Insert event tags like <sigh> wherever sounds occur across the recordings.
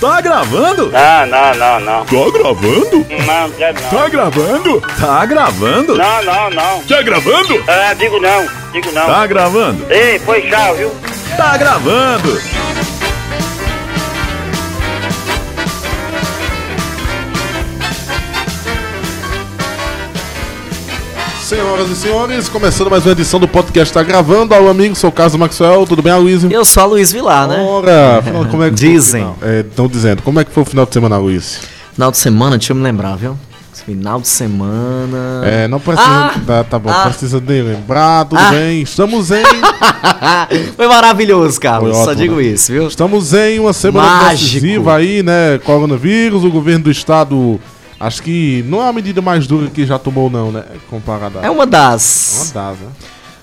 Tá gravando? Não, não, não, não. Tá gravando? Não, quero não. Tá gravando? Tá gravando? Não, não, não. Tá gravando? Ah, digo não, digo não. Tá gravando? Ei, foi tchau, viu? Tá gravando! Senhoras e senhores, começando mais uma edição do podcast Tá Gravando. Ao amigo, sou o Carlos Maxwell, tudo bem, Aloysio? Eu sou a Luiz Vilar, né? Ora, como é que Dizem. Estão dizendo, como é que foi o final de semana, Luiz? Final de semana, deixa eu me lembrar, viu? Final de semana. É, não precisa. Ah! tá, tá bom, Ah! precisa de lembrar, tudo Ah! bem. Estamos em. <laughs> Foi maravilhoso, Carlos. Foi Só ótimo, digo né? isso, viu? Estamos em uma semana Mágico. decisiva aí, né? Coronavírus, o governo do estado. Acho que não é a medida mais dura que já tomou, não, né? Comparada. É uma das. uma das, né?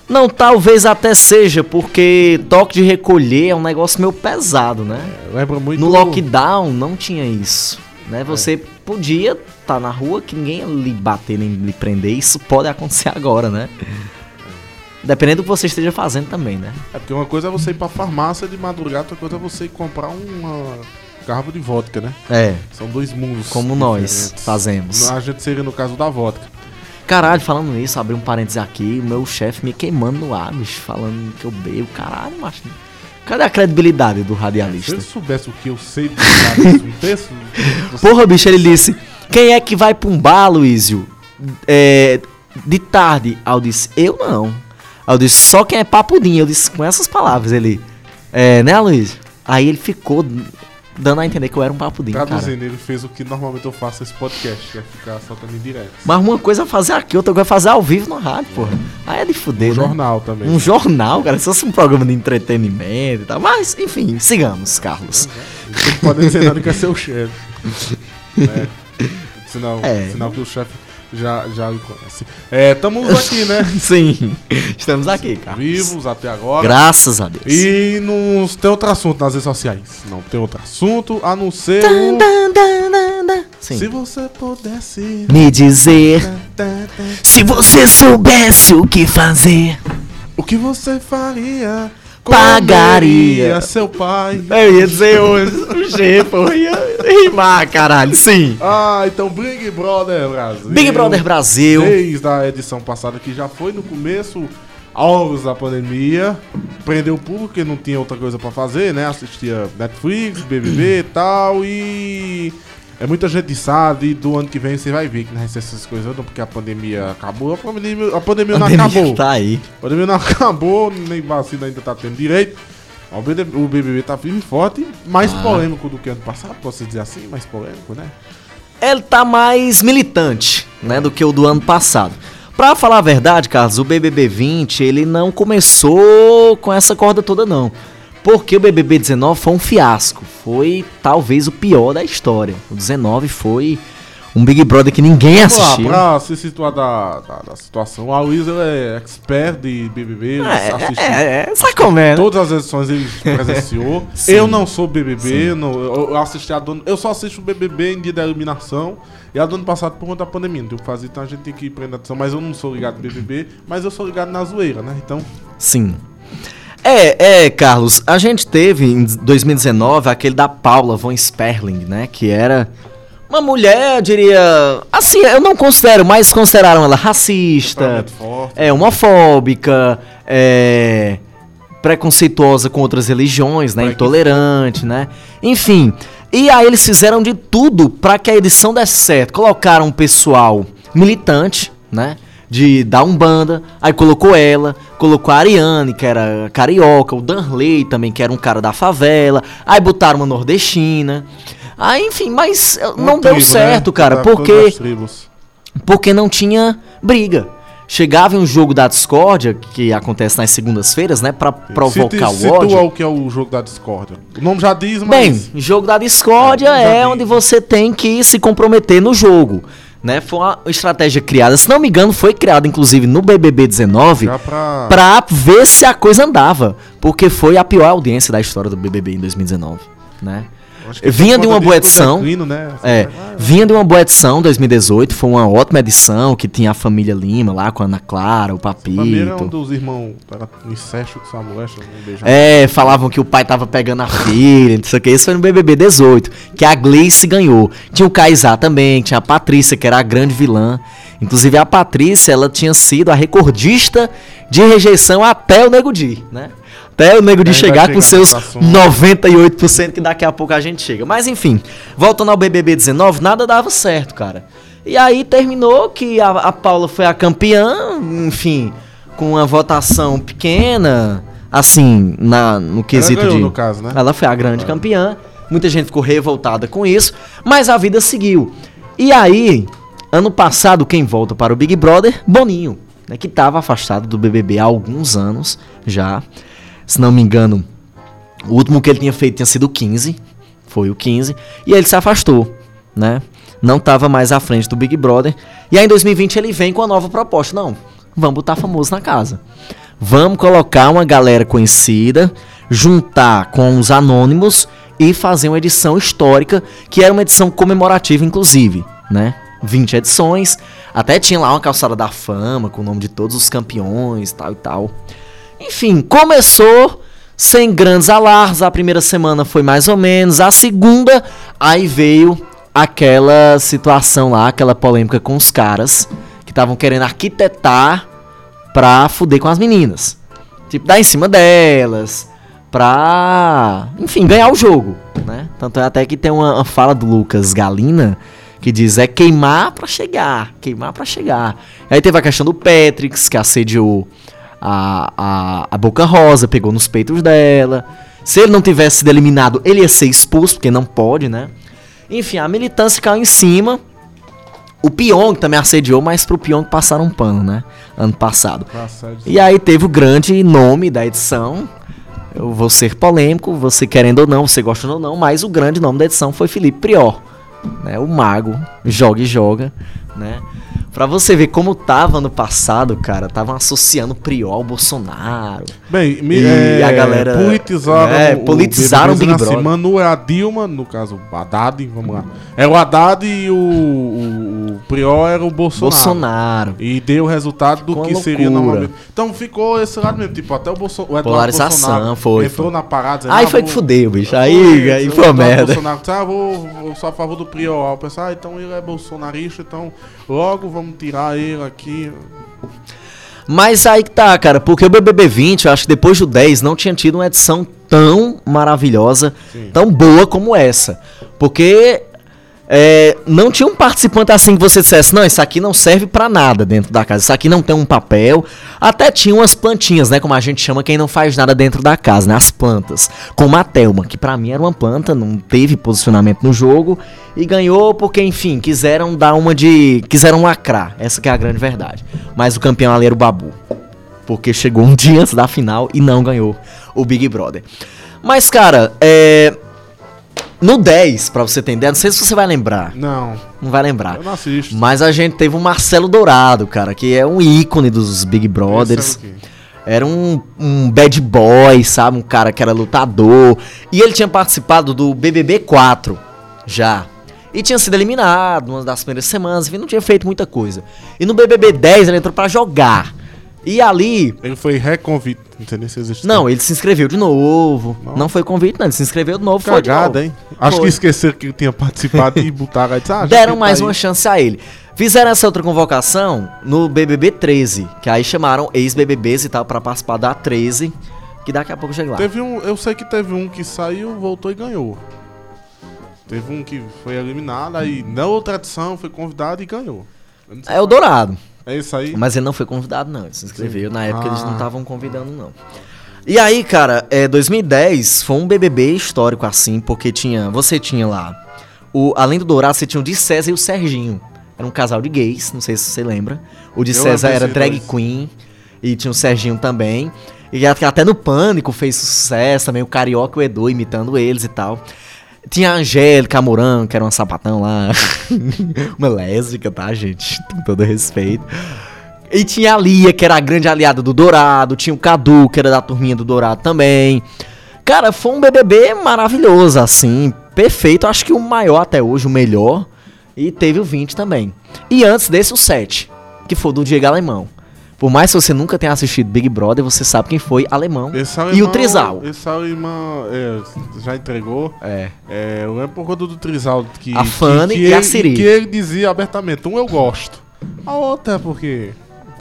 Não, talvez até seja, porque toque de recolher é um negócio meio pesado, né? Lembra muito. No lockdown não tinha isso. Né? Você podia estar na rua que ninguém ia lhe bater nem lhe prender. Isso pode acontecer agora, né? Dependendo do que você esteja fazendo também, né? É porque uma coisa é você ir pra farmácia de madrugada, outra coisa é você ir comprar uma garrafa de vodka, né? É, São dois mundos. como nós diferentes. fazemos. A gente seria no caso da vodka. Caralho, falando nisso, abri um parênteses aqui, o meu chefe me queimando no ar, bicho, falando que eu bebo. Caralho, macho. Cadê a credibilidade do Se radialista? ele soubesse o que eu sei de um texto. Porra, bicho, ele disse: Quem é que vai pra um bar, Luísio? É, de tarde. Aí eu disse: Eu não. Aí eu disse: Só quem é papudinho. Eu disse com essas palavras. Ele: É, né, Luísio? Aí ele ficou dando a entender que eu era um papudinho, cara. Traduzindo, ele fez o que normalmente eu faço nesse podcast, que é ficar soltando em direto. Mas uma coisa é fazer aqui, outra coisa é fazer ao vivo no rádio, porra. Aí é de fuder, Um né? jornal também. Um jornal, cara. Se fosse um programa de entretenimento e tal. Mas, enfim, sigamos, Carlos. Não pode dizer nada que é seu chefe. <laughs> É. Sinal, É. sinal que o chefe já, já lhe conhece. É, estamos aqui, né? <laughs> Sim, estamos aqui, Carlos. Vivos até agora. Graças a Deus. E não tem outro assunto nas redes sociais. Não tem outro assunto a não ser o... Sim. Se você pudesse... Me dizer se você soubesse o que fazer. O que você faria? Pagaria. Seu pai. Eu ia dizer hoje, o G, pô, ia rimar, caralho. Sim. Ah, então Big Brother Brasil. Big Brother Brasil. Desde a edição passada que já foi no começo, anos da pandemia, prendeu o público que não tinha outra coisa pra fazer, né? Assistia Netflix, BBB e tal, e é muita gente sabe, e do ano que vem você vai ver que não vai ser essas coisas não, porque a pandemia acabou, a pandemia, a pandemia não Pandemia acabou. Tá aí. A pandemia não <laughs> acabou, nem vacina ainda tá tendo direito. O BBB, o BBB tá firme e forte, mais Ah. polêmico do que ano passado, posso dizer assim, mais polêmico, né? Ele tá mais militante, né, do que o do ano passado. Pra falar a verdade, Carlos, o BBB 20, ele não começou com essa corda toda, não. Porque o BBB 19 foi um fiasco. Foi talvez o pior da história. O 19 foi um Big Brother que ninguém Vamos lá, assistiu. pra se situar da, da, da situação, a Luísa é expert de BBB, É, assistiu é, é, sabe como é, né? todas as edições ele <laughs> presenciou. Eu não sou BBB, não, eu, eu assisti a do, eu só assisto o BBB em dia da eliminação e a do ano passado por conta da pandemia, não tem o que fazer, então a gente tem que ir prender atenção, mas eu não sou ligado no BBB, mas eu sou ligado na zoeira, né? Então, Sim. É, é, Carlos, a gente teve em 2019 aquele da Paula von Sperling, né? Que era uma mulher, eu diria. Assim, eu não considero, mas consideraram ela racista, Temperamento forte. é, homofóbica, é. preconceituosa com outras religiões, né? Intolerante, né? Enfim. E aí eles fizeram de tudo pra que a edição desse certo. Colocaram um pessoal militante, né? De da Umbanda, aí colocou ela, colocou a Ariane, que era carioca, o Danley também, que era um cara da favela, aí botaram uma nordestina. Aí, enfim, mas eh, uma não deu tribo, certo, né? cara, Da- porque porque não tinha briga. Chegava em um jogo da discórdia, que acontece nas segundas-feiras, né? Pra provocar Situ- o ódio. Situa o que é o jogo da discórdia. O nome já diz, mas... Bem, jogo da discórdia É, é onde você tem que se comprometer no jogo. Né? Foi uma estratégia criada, se não me engano, foi criada inclusive no BBB 19 já pra... pra ver se a coisa andava. porque foi a pior audiência da história do BBB em 2019, né? Que Vinha de uma boa edição. né? É, vinha de uma boa edição 2018, foi uma ótima edição que tinha a família Lima lá com a Ana Clara, o Família é um Papito. dos irmãos. Era incesto com sua mulher, um. É, falavam que o pai tava pegando a filha, não sei o que. Isso foi no BBB 18, que a Gleice ganhou. Tinha o Kaysar também, tinha a Patrícia, que era a grande vilã. Inclusive a Patrícia, ela tinha sido a recordista de rejeição até o Nego Di, né? Até o Nego vai chegar com seus nesse assunto. 98% que daqui a pouco a gente chega. Mas enfim, voltando ao BBB 19, nada dava certo, cara. E aí terminou que a, a Paula foi a campeã, enfim, com uma votação pequena, assim, na, no quesito ganhou, de. no caso, né? Ela foi a grande campeã. Muita gente ficou revoltada com isso, mas a vida seguiu. E aí, ano passado, quem volta para o Big Brother? Boninho, né, que estava afastado do BBB há alguns anos já. Se não me engano, o último que ele tinha feito tinha sido o 15. Foi o 15. E aí ele se afastou, né? Não tava mais à frente do Big Brother. E aí em 2020 ele vem com a nova proposta. Não, vamos botar famoso na casa. Vamos colocar uma galera conhecida, juntar com os anônimos e fazer uma edição histórica, que era uma edição comemorativa, inclusive, né? 20 edições. Até tinha lá uma calçada da fama com o nome de todos os campeões, tal e tal. Enfim, começou sem grandes alarmes. A primeira semana foi mais ou menos. A segunda, aí veio aquela situação lá, aquela polêmica com os caras que estavam querendo arquitetar pra fuder com as meninas. Tipo, dar em cima delas, pra, enfim, ganhar o jogo, né? Tanto é até que tem uma, fala do Lucas Galina que diz é queimar pra chegar, queimar pra chegar. Aí teve a questão do Patrix, que assediou a, a, a Boca Rosa, pegou nos peitos dela. Se ele não tivesse sido eliminado, ele ia ser expulso, porque não pode, né? Enfim, a militância caiu em cima. O Pyong também assediou, mas pro Pyong passaram um pano, né? Ano passado. E aí teve o grande nome da edição. Eu vou ser polêmico, você querendo ou não, você gostando ou não, mas o grande nome da edição foi Felipe Prior. Né, o mago, joga e joga, né? Pra você ver como tava no passado, cara, estavam associando Prior ao Bolsonaro. Bem, me, E é, a galera- politizaram, é, o- politizaram o Big BBB, Brother. Assim, Manu é a Dilma, no caso, o Haddad, vamos lá. É o Haddad e o, o, o Prior era o Bolsonaro. Bolsonaro. E deu o resultado do que seria normalmente. Então ficou esse lado mesmo, tipo, até o, Bolso, o Polarização, Bolsonaro foi, entrou foi. na parada. dizendo, Aí ah, foi vou- que fudeu, bicho. Foi, Aí, aí o foi Eduardo merda. Bolsonaro disse, ah, vou, vou só a favor do Prior. Eu pensei, ah, então ele é bolsonarista, então logo vamos tirar ele aqui. Mas aí que tá, cara, porque o BBB 20, eu acho que depois do 10 não tinha tido uma edição tão maravilhosa, tão boa como essa. Porque é, não tinha um participante assim que você dissesse, não, isso aqui não serve pra nada dentro da casa, isso aqui não tem um papel. Até tinha umas plantinhas, né, como a gente chama quem não faz nada dentro da casa, né, as plantas. Como a Thelma, que pra mim era uma planta, não teve posicionamento no jogo e ganhou porque, enfim, quiseram dar uma de... quiseram lacrar, essa que é a grande verdade. Mas o campeão ali era o Babu. Porque chegou um dia antes da final e não ganhou o Big Brother. Mas, cara, é... No 10, pra você ter ideia, não sei se você vai lembrar. Não, Não vai lembrar. eu não assisto. Mas a gente teve o Marcelo Dourado, cara, que é um ícone dos Big Brothers. Esse era um, um bad boy, sabe? Um cara que era lutador. E ele tinha participado do BBB 4 já. E tinha sido eliminado uma das primeiras semanas, enfim, não tinha feito muita coisa. E no BBB 10 ele entrou pra jogar. E ali Ele foi reconvite. Nem se existe. não, ele se inscreveu de novo. Não. Não, foi convite, não. Ele se inscreveu de novo. foi de novo. hein? Acho Foi. que esqueceram que ele tinha participado e botaram disse, ah, Deram mais tá uma aí. chance a ele. Fizeram essa outra convocação no BBB 13, que aí chamaram ex-BBBs e tal pra participar da 13, que daqui a pouco chega lá. Teve um, eu sei que teve um que saiu, voltou e ganhou. Teve um que foi eliminado, aí na outra edição foi convidado e ganhou. É o Dourado. É isso aí? Mas ele não foi convidado, não. Ele se inscreveu. Na época eles não Ah. estavam convidando, não. E aí, cara, é, 2010 foi um BBB histórico assim, porque tinha. Você tinha lá. O, além do Dourado, você tinha o de César e o Serginho. Era um casal de gays, não sei se você lembra. O de Eu César era drag queen. E tinha o Serginho também. E até até no Pânico fez sucesso também, o Carioca e o Edu imitando eles e tal. Tinha a Angélica Moran, que era uma sapatão lá. <laughs> uma lésbica, tá, gente? Com todo respeito. E tinha a Lia, que era a grande aliada do Dourado. Tinha o Cadu, que era da turminha do Dourado também. Cara, foi um BBB maravilhoso, assim. Perfeito. Acho que o maior até hoje, o melhor. E teve o 20 também. E antes desse, o 7, que foi do Diego Alemão. Por mais que você nunca tenha assistido Big Brother, você sabe quem foi Alemão Esse é e o alemão- Trizal. Esse alemão é, já entregou. É. É, eu lembro por conta do Trizal que. A Fanny que, e que a ele- Siri. Que ele dizia abertamente: um eu gosto. A outra é porque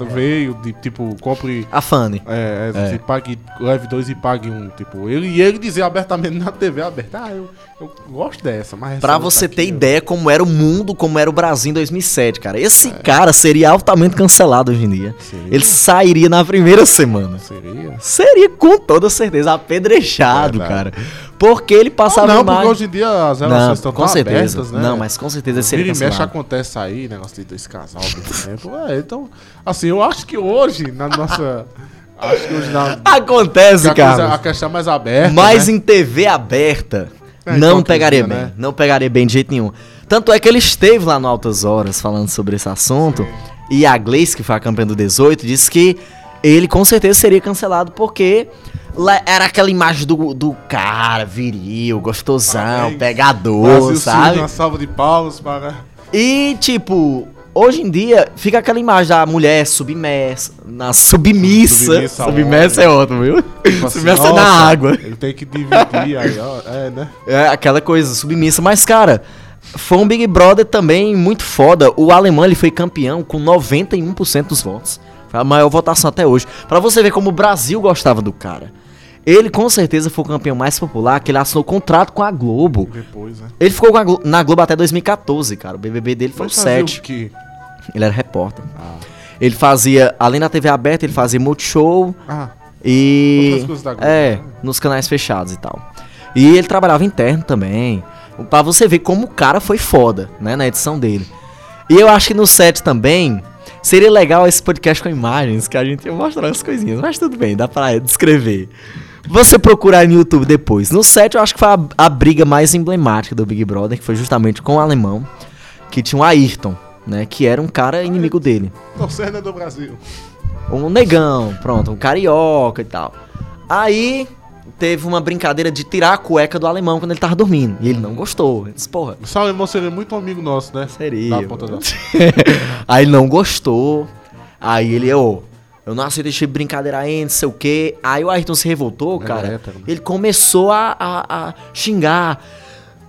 veio de tipo, compre. A Fanny. É, é, É. pague, leve dois e pague um. Tipo, ele, e ele dizia abertamente na TV aberta: Ah, eu, eu gosto dessa, mas. Pra outra você aqui ter eu- ideia como era o mundo, como era o Brasil em 2007, cara. Esse cara seria altamente cancelado hoje em dia. Seria? Ele sairia na primeira semana. Seria? Seria com toda certeza apedrejado, cara. Porque ele passava não, imagem- porque hoje em dia as Não, relações estão com tão certeza. abertas, né? Não, mas com certeza ele Vira e mexe acontece aí, negócio de dois casal tempo. É, então, assim, eu acho que hoje, na nossa. acho que hoje na. Acontece, cara. a questão é mais aberta. Mas né? em TV aberta, É, não hipocrisia, pegaria bem. né? Não pegaria bem de jeito nenhum. Tanto é que ele esteve lá no Altas Horas falando sobre esse assunto. E a Gleice, que foi a campeã do 18, disse que ele com certeza seria cancelado porque era aquela imagem do, do cara viril, gostosão, Parabéns. pegador, Brasil sabe? Uma salva de palmas para. E, tipo, hoje em dia fica aquela imagem da mulher submersa, na submissa. Submissa homem. é outro, viu? Tipo assim, submersa é na nossa, água. Ele tem que dividir aí, ó. É, né? É aquela coisa submissa. Mas, cara, foi um Big Brother também muito foda. O alemão ele foi campeão com 91% dos votos. A maior votação até hoje. Pra você ver como o Brasil gostava do cara. Ele com certeza foi o campeão mais popular, que ele assinou contrato com a Globo. Depois, né? Ele ficou Glo- na Globo até 2014, cara. O BBB dele foi o Mas fazia 7. o? Ele era repórter. Ah. Ele fazia, além da TV aberta, ele fazia multishow Ah, e. Globo, É, né? nos canais fechados e tal. E ele trabalhava interno também. Pra você ver como o cara foi foda, né, na edição dele. E eu acho que no set também seria legal esse podcast com imagens, que a gente ia mostrar as coisinhas. Mas tudo bem, dá pra descrever. Você procurar no YouTube depois. No set eu acho que foi a, a briga mais emblemática do Big Brother, que foi justamente com o alemão, que tinha o Ayrton, né, que era um cara inimigo dele. torcendo do Brasil. Um negão, pronto, um carioca e tal. Aí teve uma brincadeira de tirar a cueca do alemão quando ele tava dormindo. E ele não gostou. Ele disse, porra, O Salemão seria muito amigo nosso, né? seria. Da ponta da... <laughs> aí ele não gostou. Aí ele, ô, eu não aceito esse tipo de brincadeira aí, não sei o quê. Aí o Ayrton se revoltou, cara. né? Ele começou a, a, a xingar.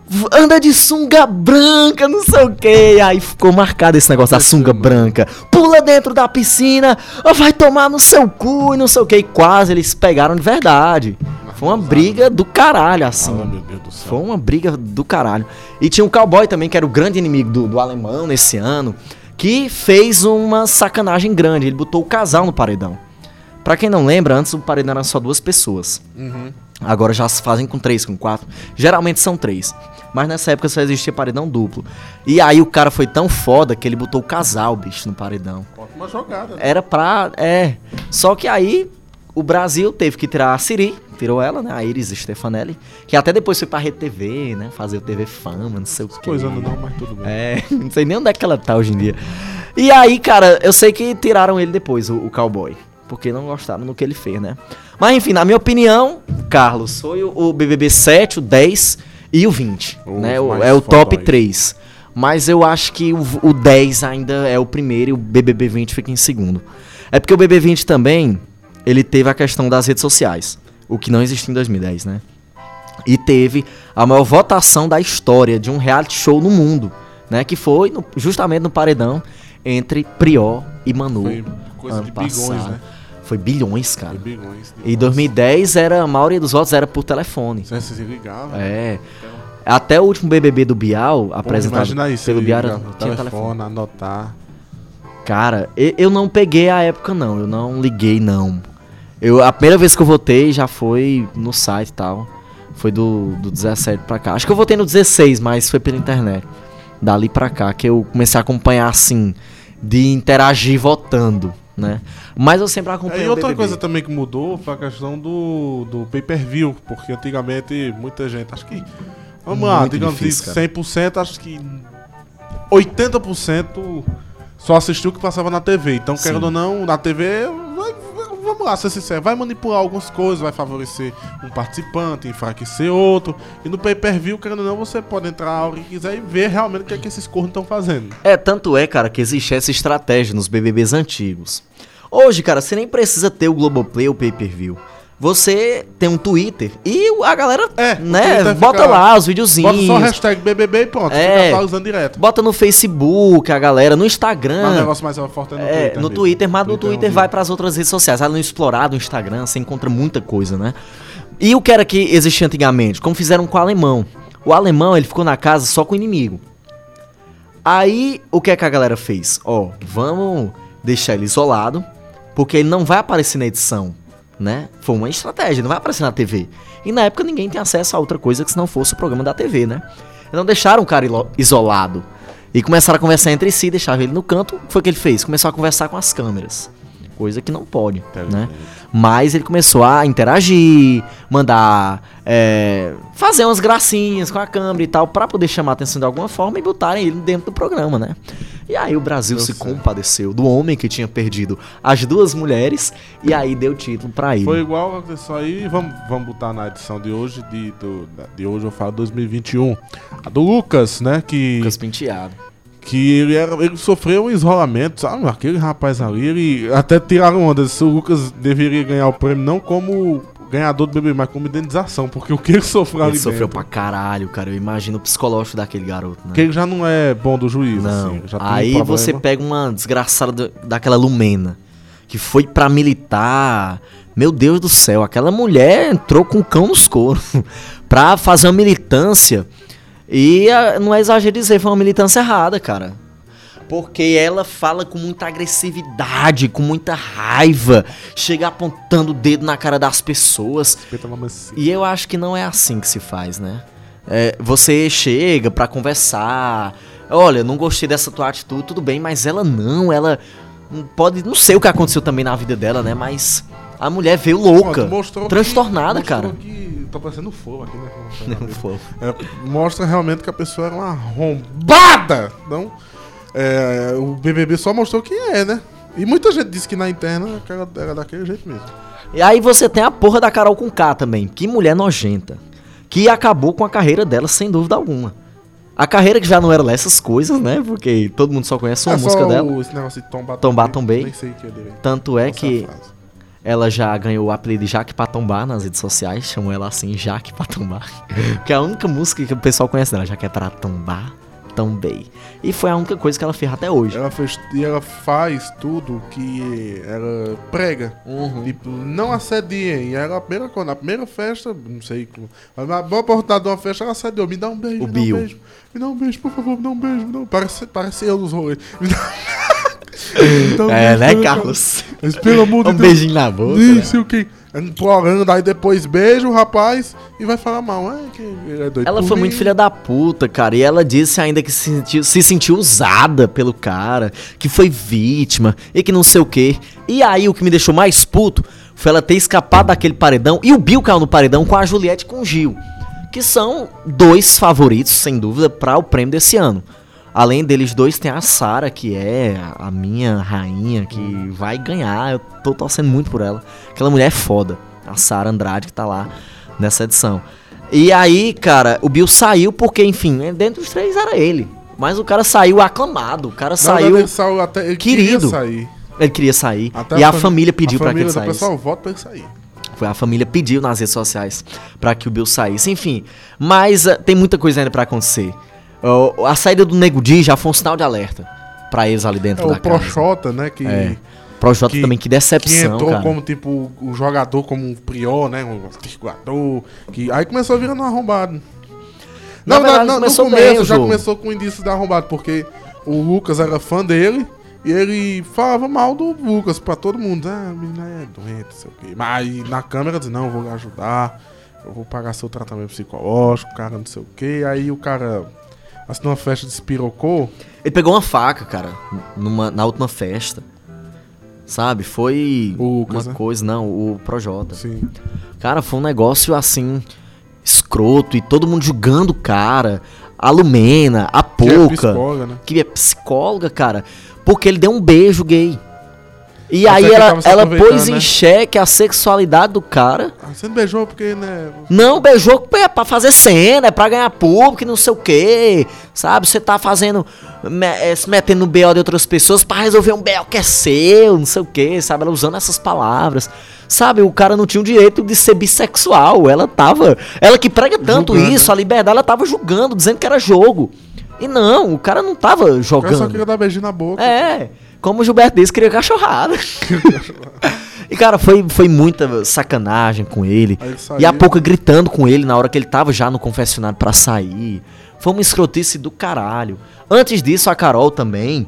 "V- Anda de sunga branca, não sei o que. Aí ficou marcado esse negócio da sunga branca. Pula dentro da piscina, vai tomar no seu cu e não sei o que. E quase eles pegaram de verdade. Foi uma briga do caralho, assim. Ah, meu Deus do céu. Foi uma briga do caralho. E tinha um cowboy também, que era o grande inimigo do, do alemão nesse ano, que fez uma sacanagem grande. Ele botou o casal no paredão. Pra quem não lembra, antes o paredão era só duas pessoas. Uhum. Agora já se fazem com três, com quatro. Geralmente são três. Mas nessa época só existia paredão duplo. E aí o cara foi tão foda que ele botou o casal, bicho, no paredão. Ótima jogada. né? Era pra. É. Só que aí o Brasil teve que tirar a Siri, tirou ela, né? A Iris Stefanelli, que até depois foi pra Rede TV, né? Fazer o TV Fama, não sei o que. Coisando não, mas tudo bem. É, <laughs> não sei nem onde é que ela tá hoje em dia. E aí, cara, eu sei que tiraram ele depois, o, o cowboy. Porque não gostaram do que ele fez, né? Mas enfim, na minha opinião, Carlos, foi o, o BBB 7, o 10 e o 20. Os né? O- é o top fodões. 3. Mas eu acho que o, o 10 ainda é o primeiro e o BBB 20 fica em segundo. É porque o BBB 20 também, ele teve a questão das redes sociais. O que não existia em 2010, né? E teve a maior votação da história de um reality show no mundo, né? Que foi no- justamente no paredão entre Prior e Manu. Foi coisa ano de bilhões, passado. né? Foi bilhões, cara. Foi bilhões. de E 2010 era a maioria dos votos era por telefone. Você se ligava. É. Até o último BBB do Bial, apresentado isso, pelo Bial, era- no tinha telefone, telefone. anotar. Cara, eu não peguei a época não, eu não liguei não. Eu, a primeira vez que eu votei já foi no site e tal. Foi do, do 17 pra cá. Acho que eu votei no 16, mas foi pela internet. Dali pra cá que eu comecei a acompanhar assim, de interagir votando, né? Mas eu sempre acompanhei É, e outra coisa também que mudou foi a questão do, do pay-per-view, porque antigamente muita gente, acho que, vamos lá, Muito digamos difícil, de 100%, acho que 80% só assistiu o que passava na TV. Então, Sim. querendo ou não, na TV, vamos lá, ser sincero, vai manipular algumas coisas, vai favorecer um participante, enfraquecer outro. E no pay-per-view, querendo ou não, você pode entrar a hora que quiser e ver realmente o que, é que esses cornos estão fazendo. É, tanto é, cara, que existe essa estratégia nos BBBs antigos. Hoje, cara, você nem precisa ter o Globoplay ou pay-per-view. Você tem um Twitter e a galera, É, né, Twitter bota fica- lá os videozinhos. Bota só hashtag BBB e pronto, É. fica usando direto. Bota no Facebook, a galera, no Instagram. Mas o negócio mais forte é no É, Twitter. no mesmo. Twitter, mas no Twitter é Twitter onde- vai pras outras redes sociais. Aí no Explorado, no Instagram, você encontra muita coisa, né? E o que era que existia antigamente? Como fizeram com o alemão. O alemão, ele ficou na casa só com o inimigo. Aí, o que é que a galera fez? Ó, vamos deixar ele isolado, porque ele não vai aparecer na edição, né? Foi uma estratégia, não vai aparecer na TV. E na época ninguém tem acesso a outra coisa que se não fosse o programa da TV, né? Então deixaram o cara isolado. E começaram a conversar entre si, deixaram ele no canto. O que foi que ele fez? Começou a conversar com as câmeras. Coisa que não pode, né? Mas ele começou a interagir, mandar. é, fazer umas gracinhas com a câmera e tal, pra poder chamar a atenção de alguma forma e botarem ele dentro do programa, né? E aí o Brasil se compadeceu do homem que tinha perdido as duas mulheres e aí deu título pra ele. Foi igual aconteceu aí, vamos, vamos botar na edição de hoje, de, do- de hoje eu falo 2021. A do Lucas, né, que, Lucas Penteado. que ele, era, ele sofreu um isolamento, sabe? Aquele rapaz ali, ele até tiraram onda, se o Lucas deveria ganhar o prêmio não como ganhador do BBB, mas como indenização, porque o que ele sofreu Ele ali sofreu dentro, pra caralho, cara. Eu imagino o psicológico daquele garoto, né? que ele já não é bom do juízo, Não. assim, Aí problema. você pega uma desgraçada daquela Lumena, que foi pra militar. Meu Deus do céu, aquela mulher entrou com o cão nos coros <laughs> pra fazer uma militância. E ah, não é exagero dizer, foi uma militância errada, cara. Porque ela fala com muita agressividade, com muita raiva, chega apontando o dedo na cara das pessoas. Mamacinha. E eu acho que não é assim que se faz, né? É, você chega pra conversar. Olha, não gostei dessa tua atitude, tudo bem, mas ela não, ela não pode, não sei o que aconteceu também na vida dela, né? Mas a mulher veio louca, mostrou transtornada, que, mostrou cara. Que, tá parecendo fogo aqui, né? <laughs> É, mostra realmente que a pessoa era uma arrombada. Então, é, o BBB só mostrou quem é, né? E muita gente disse que na interna era, daquele jeito mesmo. E aí você tem a porra da Carol com K também, que mulher nojenta, que acabou com a carreira dela sem dúvida alguma. A carreira que já não era lá essas coisas, né? Porque todo mundo só conhece uma é música só dela. o- esse negócio de tombar, Tombar, tombei. Nem sei que é. Tanto é que. Ela já ganhou o apelido de Jaque Patombar nas redes sociais, chamam ela assim, Jaque Patombar. <laughs> que é a única música que o pessoal conhece dela, já que é pra tombar, tombei. E foi a única coisa que ela fez até hoje. Ela fez, e ela faz tudo que ela prega. Uhum. Tipo, não assediem. E ela, primeira, na primeira festa, não sei como. Mas na boa oportunidade de uma festa, ela assediou. Me dá um beijo, O me dá Bill. um beijo. Me dá um beijo, por favor, me dá um beijo. Me dá um... Parece, parece eu nos rolês. <laughs> Me dá... Dá um É, né, pelo- Carlos? Mas pelo amor de Um Deus. beijinho na boca. né? Isso, o que? Implorando, aí depois beija o rapaz e vai falar mal. É, que ele é doido Ela foi mim. muito filha da puta, cara. E ela disse ainda que se sentiu, se sentiu usada pelo cara, que foi vítima e que não sei o que. E aí o que me deixou mais puto foi ela ter escapado daquele paredão. E o Bill caiu no paredão com a Juliette e com o Gil. Que são dois favoritos, sem dúvida, para o prêmio desse ano. Além deles dois, tem a Sara, que é a minha rainha, que vai ganhar. Eu tô torcendo muito por ela. Aquela mulher é foda. A Sara Andrade, que tá lá nessa edição. E aí, cara, o Bill saiu porque, enfim, dentro dos três era ele. Mas o cara saiu aclamado. O cara Na saiu. ele saiu até, ele querido. queria sair. Ele queria sair. Até e a, fami- família pediu a pra que ele saísse. pessoal vota pra ele sair. Foi a família pediu nas redes sociais pra que o Bill saísse. Enfim, mas eh, tem muita coisa ainda pra acontecer. Ó, a saída do Nego Di já foi um sinal de alerta pra eles ali É dentro o da casa. Proxota, né? Que, É. Projota que- também, que que decepção, entrou cara. como tipo o jogador, como um prior, né? Um articulador. Que, aí começou virando um arrombado. Na Na verdade, não, no bem começo o já jogo. começou com indícios de arrombado, porque o Lucas era fã dele e ele falava mal do Lucas pra todo mundo. Ah, a menina é doente, não sei o quê. Mas na câmera diz, não, eu vou ajudar, eu vou pagar seu tratamento psicológico, cara, não sei o quê. Aí o cara, assim, numa festa despirocou. Ele pegou uma faca, cara, numa, na última festa. Sabe? Foi O Lucas, uma né? coisa, não, o Projota. Assim, Cara, foi um negócio assim, escroto, e todo mundo julgando o cara. A Lumena, a que é Pouca. psicóloga, né? que é psicóloga, cara. Porque ele deu um beijo gay. E aí ela, ela pôs em né? xeque a sexualidade do cara. Ah, Você não beijou porque, né? Não, beijou é pra fazer cena, é pra ganhar público e não sei o quê. Sabe? Você tá fazendo. me- é, se metendo no BO de outras pessoas pra resolver um BO que é seu, não sei o quê, sabe? Ela usando essas palavras. Sabe? O cara não tinha o direito de ser bissexual. Ela tava. Ela que prega tanto Julgando, isso, a liberdade, ela tava julgando, dizendo que era jogo. E não, o cara não tava Eu só jogando. queria dar beijinho na boca. É, como o Gilberto disse, queria cachorrada. <laughs> e, cara, foi, foi muita sacanagem com ele. E a pouco gritando com ele na hora que ele tava já no confessionário pra sair. Foi uma escrotice do caralho. Antes disso, a Carol também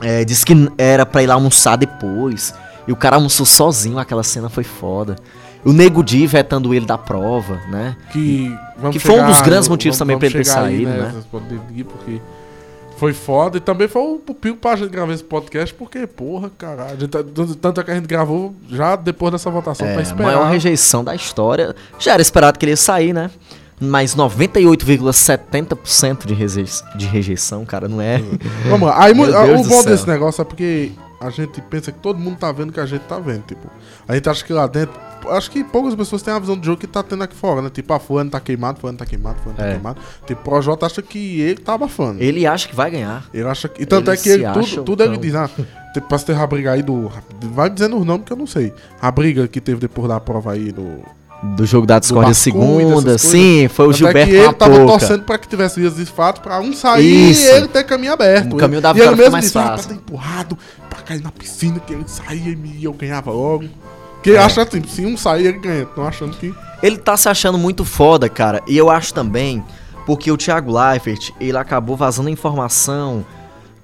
é, disse que era pra ir lá almoçar depois. E o cara almoçou sozinho, aquela cena foi foda. O Nego Di vetando ele da prova, né? Que, vamos Que foi um dos grandes no- motivos também pra ele ter saído, né? Vocês podem ir porque foi foda e também foi o pico pra gente gravar esse podcast, porque, porra, caralho. a tá- Tanto é que a gente gravou já depois dessa votação pra É, a esperar. maior rejeição da história. Já era esperado que ele ia sair, né? Mas 98,70% de, reje de rejeição, cara, não é? Vamos lá. Aí, Deus o bom desse negócio é porque a gente pensa que todo mundo tá vendo o que a gente tá vendo, tipo. A gente acha que lá dentro. Acho que poucas pessoas têm a visão do jogo que tá tendo aqui fora, né? Tipo, ah, fulano tá queimado, fulano tá queimado, fulano tá É. queimado. Tipo, o Projota acha que ele tá abafando. Ele acha que vai ganhar. Ele acha que. E tanto Ele é que ele, tudo, tudo ele diz, ah, pra ter a briga aí do. Vai dizendo os nomes que eu não sei. A briga que teve depois da prova aí do. Do jogo da discórdia Basculho, segunda. Sim, foi o Tanto é Gilberto que ele tava pouca. torcendo pra que tivesse vias de fato pra um sair Isso. e ele ter caminho aberto. O caminho da e vitória ele mesmo mais disse, ah, pra fácil. ter empurrado, pra cair na piscina, que ele saía e eu ganhava logo. Porque ele acha assim, se um sair, ele ganha. Estão achando que. Ele tá se achando muito foda, cara. E eu acho também, porque o Thiago Leifert, ele acabou vazando informação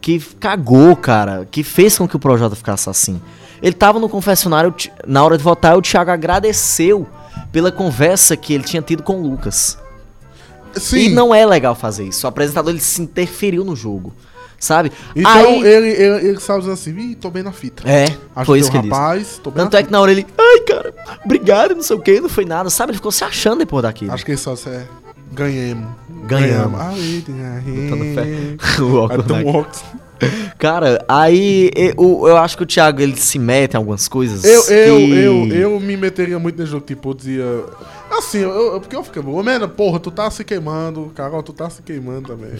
que cagou, cara. Que fez com que o Projota ficasse assim. Ele tava no confessionário, na hora de votar, o Thiago agradeceu pela conversa que ele tinha tido com o Lucas. Sim. E não é legal fazer isso. O apresentador ele se interferiu no jogo, sabe? Então Aí, ele, ele, ele assim, ih, tô bem na fita. é, foi isso que ele disse. rapaz, tô bem Tanto é que na hora ele, ai, cara, obrigado, não sei o que, não foi nada, sabe? Ele ficou se achando depois daquilo. Acho que ele só disse, é, ganhemos. Ganhamos. Eita, Botando fé. O óculos Aí. Cara, aí e- o- eu acho que o Thiago ele se mete em algumas coisas. Eu, eu, que- eu, eu me meteria muito nesse jogo, tipo, eu dizia. Assim, eu, eu- porque eu fiquei, ô, porra, tu tá se queimando, Carol, tu tá se queimando também.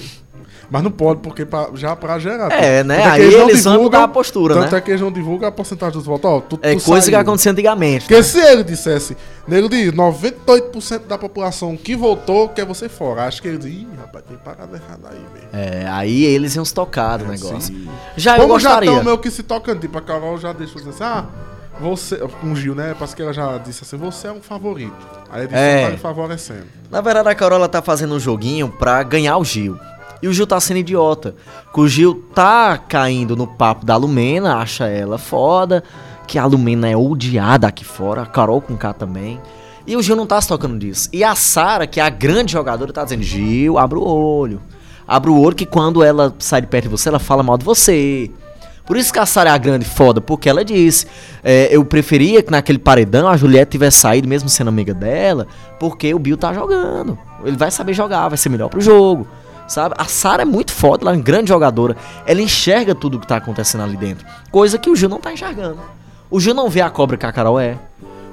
Mas não pode, porque pra- já pra gerar. É, né? tanto é que Aí não eles vão mudar a postura, Tanto né? é que eles não divulgam a porcentagem dos votos. Ó, tu, É tu coisa que saiu. acontecia antigamente. Porque se ele dissesse, nego diz, 98% da população que votou quer você fora. Acho que ele diz, ih, rapaz, tem parada errada aí, velho. É, aí eles iam se tocar do negócio. Já eu É, Como já gostaria. estão meio que se tocando, tipo, a Carol já deixou dizer assim, ah, você, com o Gil, né, parece que ela já disse assim, você é um favorito. Aí ele disse, É. tá me favorecendo. Na verdade, a Carola tá fazendo um joguinho pra ganhar o Gil. E o Gil tá sendo idiota. Que o Gil tá caindo no papo da Lumena, acha ela foda. Que a Lumena é odiada aqui fora. A Carol com K também. E o Gil não tá se tocando disso. E a Sara, que é a grande jogadora, tá dizendo: Gil, abre o olho. Abre o olho que quando ela sai de perto de você, ela fala mal de você. Por isso que a Sara é a grande foda, porque ela disse: é, Eu preferia que naquele paredão a Juliette tivesse saído, mesmo sendo amiga dela, porque o Bill tá jogando. Ele vai saber jogar, vai ser melhor pro jogo. Sabe? A Sara é muito foda, ela é uma grande jogadora. Ela enxerga tudo o que tá acontecendo ali dentro. Coisa que o Gil não tá enxergando. O Gil não vê a cobra que a Carol é.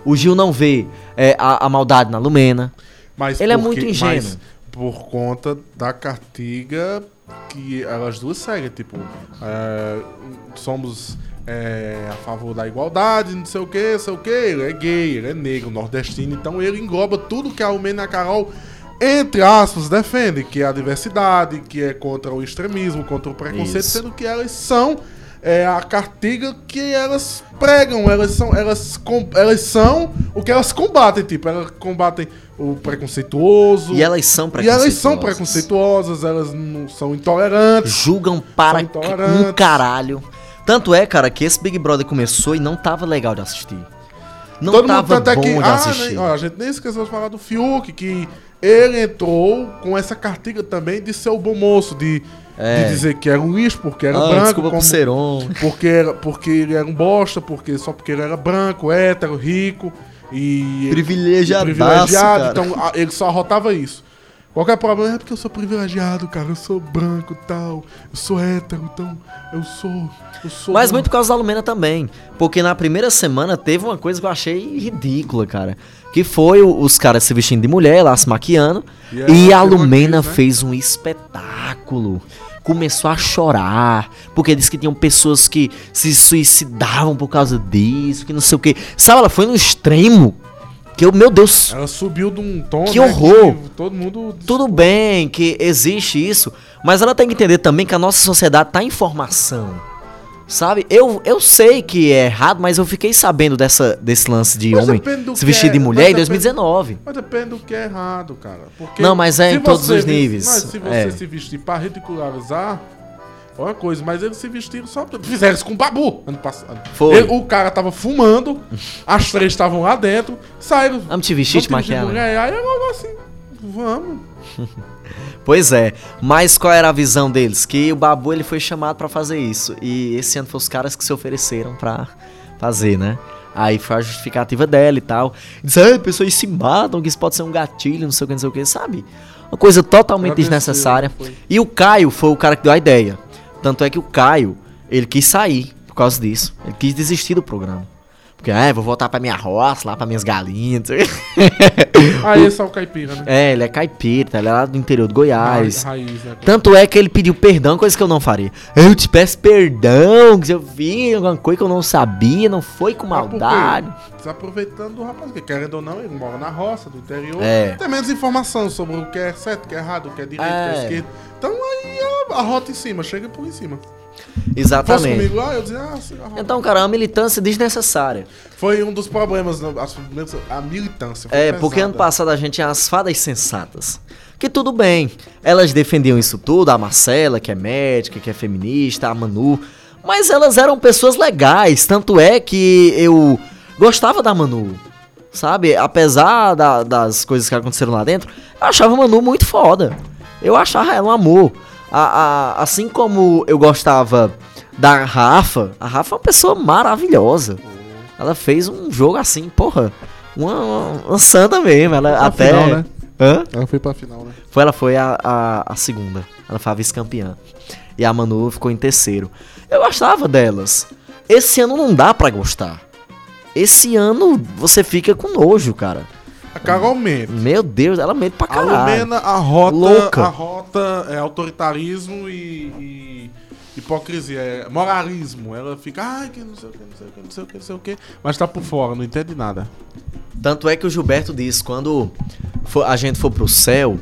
O Gil não vê é, a, a maldade na Lumena. Mas Ele é porque- muito ingênuo. mas por conta da cartiga que elas duas seguem, tipo, é, somos é, a favor da igualdade, não sei o que, não sei o que, ele é gay, ele é negro, nordestino, então ele engloba tudo que a Lumena e a Carol, entre aspas, defendem, que é a diversidade, que é contra o extremismo, contra o preconceito, Isso. sendo que elas são é, a cartiga que elas pregam, elas são, elas, com- elas são o que elas combatem, tipo, elas combatem o preconceituoso. E elas são E preconceituosas. elas são preconceituosas, elas não são intolerantes. Julgam para um caralho. Tanto é, cara, que esse Big Brother começou e não tava legal de assistir. Não Todo mundo tava tanto é bom que. de Ah, assistir. nem- ó, a gente nem esqueceu de falar do Fiuk, que ele entrou com essa cartiga também de ser o bom moço, de, É. de dizer que era um lixo porque era Ah, branco. desculpa como- por ser homem. <laughs> porque, era, porque ele era um bosta, porque só porque ele era branco, hétero, rico e. Privilegiadaço, privilegiado. cara. Então ele só arrotava isso. Qualquer problema é porque eu sou privilegiado, cara. Eu sou branco e tal. Eu sou hétero, então eu sou. Eu sou. Mas muito por causa da Lumena também. Porque na primeira semana teve uma coisa que eu achei ridícula, cara. Que foi os caras se vestindo de mulher, lá se maquiando. E E, ela a Lumena né? fez um espetáculo. Começou a chorar. Porque disse que tinham pessoas que se suicidavam por causa disso, que não sei o que. Sabe, ela foi no extremo. Que eu, meu Deus, Ela subiu de um tom. Que né, horror! que todo mundo. tudo bem que existe isso, mas ela tem que entender também que a nossa sociedade tá em formação. Sabe? Eu, eu sei que é errado, mas eu fiquei sabendo dessa, desse lance de Mas homem se vestir é- de mulher em depende- 2019. Mas depende do que é errado, cara. Porque Não, mas é em todos os níveis. Mas se você É. se vestir pra ridicularizar, é uma coisa. Mas eles se vestiram só. Fizeram isso com o Babu ano passado. Foi. Ele- o cara tava fumando, as três estavam lá dentro, saíram. Vamos te vestir, te maquiar, né? Aí eu logo assim, vamos. <laughs> Pois é, mas qual era a visão deles? Que o Babu ele foi chamado pra fazer isso. E esse ano foram os caras que se ofereceram pra fazer, né? Aí foi a justificativa dela e tal. Diz, ah, pessoas se matam, que isso pode ser um gatilho, não sei o que, não sei o que, sabe? Uma coisa totalmente desnecessária. foi. E o Caio foi o cara que deu a ideia. Tanto é que o Caio, ele quis sair por causa disso. Ele quis desistir do programa. Porque, ah, vou voltar pra minha roça, lá pra minhas galinhas. <laughs> Aí é o caipira, né? é, ele é caipira, ele é lá do interior do Goiás. Raiz, raiz, né? Tanto é que ele pediu perdão, coisa que eu não faria. Eu te peço perdão, que eu vi alguma coisa que eu não sabia, não foi com maldade. Aproveitando do rapaz, que querendo ou não, ele mora na roça, do interior. É. Tem menos informação sobre o que é certo, o que é errado, o que é direito, o que É. é esquerdo. Então aí a, a rota em cima, chega por em cima. Exatamente. lá, eu dizia, ah, a. Então, cara, é uma militância desnecessária. Foi um dos problemas, né, a militância. foi É, porque pesada. ano passado a gente tinha as fadas sensatas. Que tudo bem, elas defendiam isso tudo, a Marcela, que é médica, que é feminista, a Manu. Mas elas eram pessoas legais, tanto é que eu gostava da Manu. Sabe? Apesar da- das coisas que aconteceram lá dentro, eu achava a Manu muito foda. Eu achava ela um amor. A- a- assim como eu gostava da Rafa, a Rafa é uma pessoa maravilhosa. Ela fez um jogo assim, porra, uma, uma, uma santa mesmo. Ela Pra até. final, né? Hã? Ela foi pra final, né? Foi, ela foi a, a, a segunda. Ela foi a vice-campeã. E a Manu ficou em terceiro. Eu gostava delas. Esse ano não dá pra gostar. Esse ano você fica com nojo, cara. A Carol Mendes. Meu Deus, ela mente pra A caralho. Lumena, a rota, Louca. a rota é autoritarismo e, e hipocrisia, é moralismo. Ela fica, ai, que não sei o que, não sei o que, não sei o que, não sei o que. Mas tá por fora, não entende nada. Tanto é que o Gilberto disse, quando for- a gente for pro céu,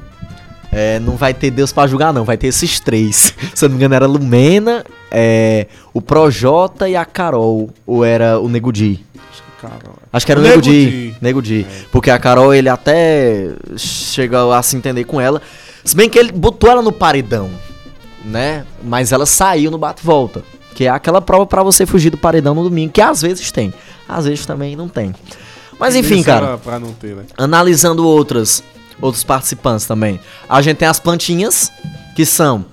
é, não vai ter Deus pra julgar, não. Vai ter esses três. <laughs> Se eu não me engano, era a Lumena, é, o Projota e a Carol. Ou era o Nego Di. Acho que, cara, Acho que era o Nego Nego Di. Di. Nego Di. Porque a Carol, ele até chega a se entender com ela. Se bem que ele botou ela no paredão, né? Mas ela saiu no bate-volta. Que é aquela prova pra você fugir do paredão no domingo, que às vezes tem. Às vezes também não tem. Mas enfim, cara Pra não ter, né? analisando outras outros participantes também. A gente tem as plantinhas, que são